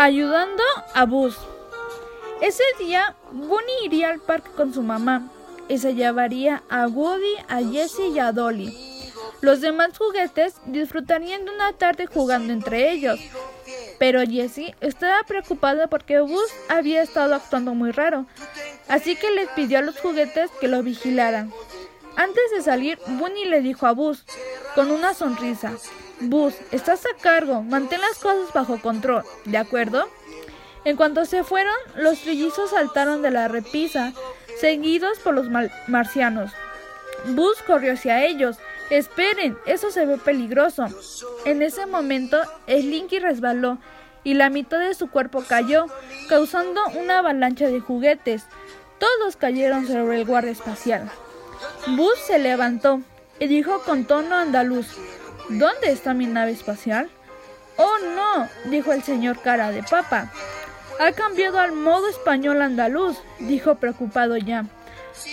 ayudando a Buzz. Ese día, Bunny iría al parque con su mamá y se llevaría a Woody, a Jessie y a Dolly. Los demás juguetes disfrutarían de una tarde jugando entre ellos, pero Jessie estaba preocupada porque Buzz había estado actuando muy raro, así que les pidió a los juguetes que lo vigilaran. Antes de salir, Bunny le dijo a Buzz, con una sonrisa, Buzz, estás a cargo, mantén las cosas bajo control, ¿de acuerdo? En cuanto se fueron, los trillizos saltaron de la repisa, seguidos por los marcianos. Buzz corrió hacia ellos. Esperen, eso se ve peligroso. En ese momento, Slinky resbaló y la mitad de su cuerpo cayó, causando una avalancha de juguetes. Todos cayeron sobre el guardia espacial. Buzz se levantó y dijo con tono andaluz, ¿Dónde está mi nave espacial? Oh, no, dijo el señor cara de papa. Ha cambiado al modo español andaluz, dijo preocupado ya.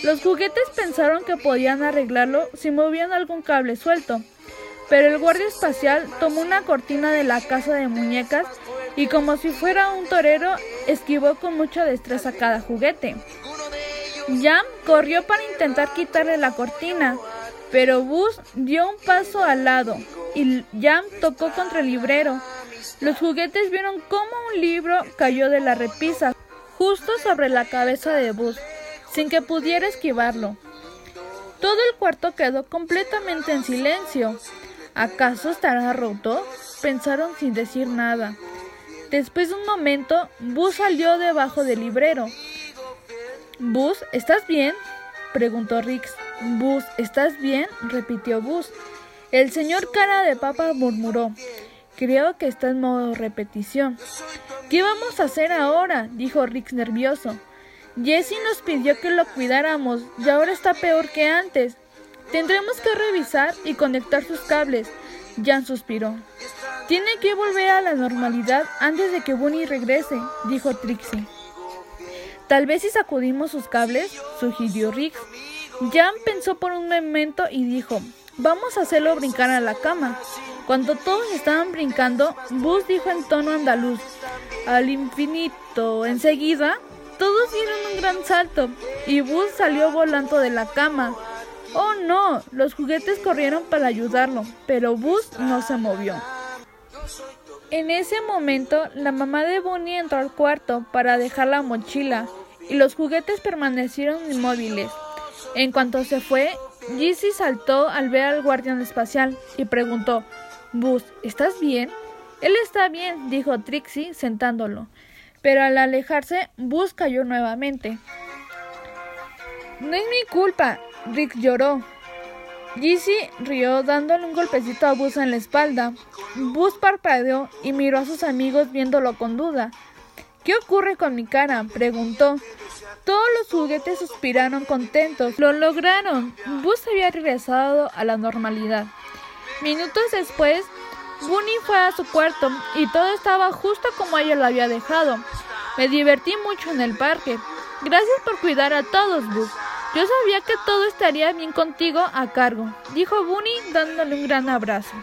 Los juguetes pensaron que podían arreglarlo si movían algún cable suelto, pero el guardia espacial tomó una cortina de la casa de muñecas y como si fuera un torero esquivó con mucha destreza cada juguete. Jam corrió para intentar quitarle la cortina, pero Buzz dio un paso al lado y Jam tocó contra el librero. Los juguetes vieron cómo un libro cayó de la repisa justo sobre la cabeza de Buzz, sin que pudiera esquivarlo. Todo el cuarto quedó completamente en silencio. ¿Acaso estará roto? Pensaron sin decir nada. Después de un momento, Buzz salió debajo del librero. Buzz, ¿estás bien? Preguntó Rix. Buzz, ¿estás bien? repitió Buzz. El señor cara de papa murmuró. Creo que está en modo repetición. ¿Qué vamos a hacer ahora? dijo Rix nervioso. Jessie nos pidió que lo cuidáramos y ahora está peor que antes. Tendremos que revisar y conectar sus cables. Jan suspiró. Tiene que volver a la normalidad antes de que Bunny regrese, dijo Trixie. Tal vez si sacudimos sus cables, sugirió Rix. Jan pensó por un momento y dijo, vamos a hacerlo brincar a la cama. Cuando todos estaban brincando, Buzz dijo en tono andaluz, al infinito. Enseguida, todos dieron un gran salto y Buzz salió volando de la cama. Oh no, los juguetes corrieron para ayudarlo, pero Buzz no se movió. En ese momento, la mamá de Bunny entró al cuarto para dejar la mochila y los juguetes permanecieron inmóviles. En cuanto se fue, Jessie saltó al ver al guardián espacial y preguntó, Buzz, ¿estás bien? Él está bien, dijo Trixie sentándolo, pero al alejarse, Buzz cayó nuevamente. No es mi culpa, Rick lloró. Jessie rió dándole un golpecito a Buzz en la espalda. Buzz parpadeó y miró a sus amigos viéndolo con duda. ¿Qué ocurre con mi cara? preguntó. Todos los juguetes suspiraron contentos. Lo lograron. Buzz había regresado a la normalidad. Minutos después, Bunny fue a su cuarto y todo estaba justo como ella lo había dejado. Me divertí mucho en el parque. Gracias por cuidar a todos, Buzz. Yo sabía que todo estaría bien contigo a cargo, dijo Bunny dándole un gran abrazo.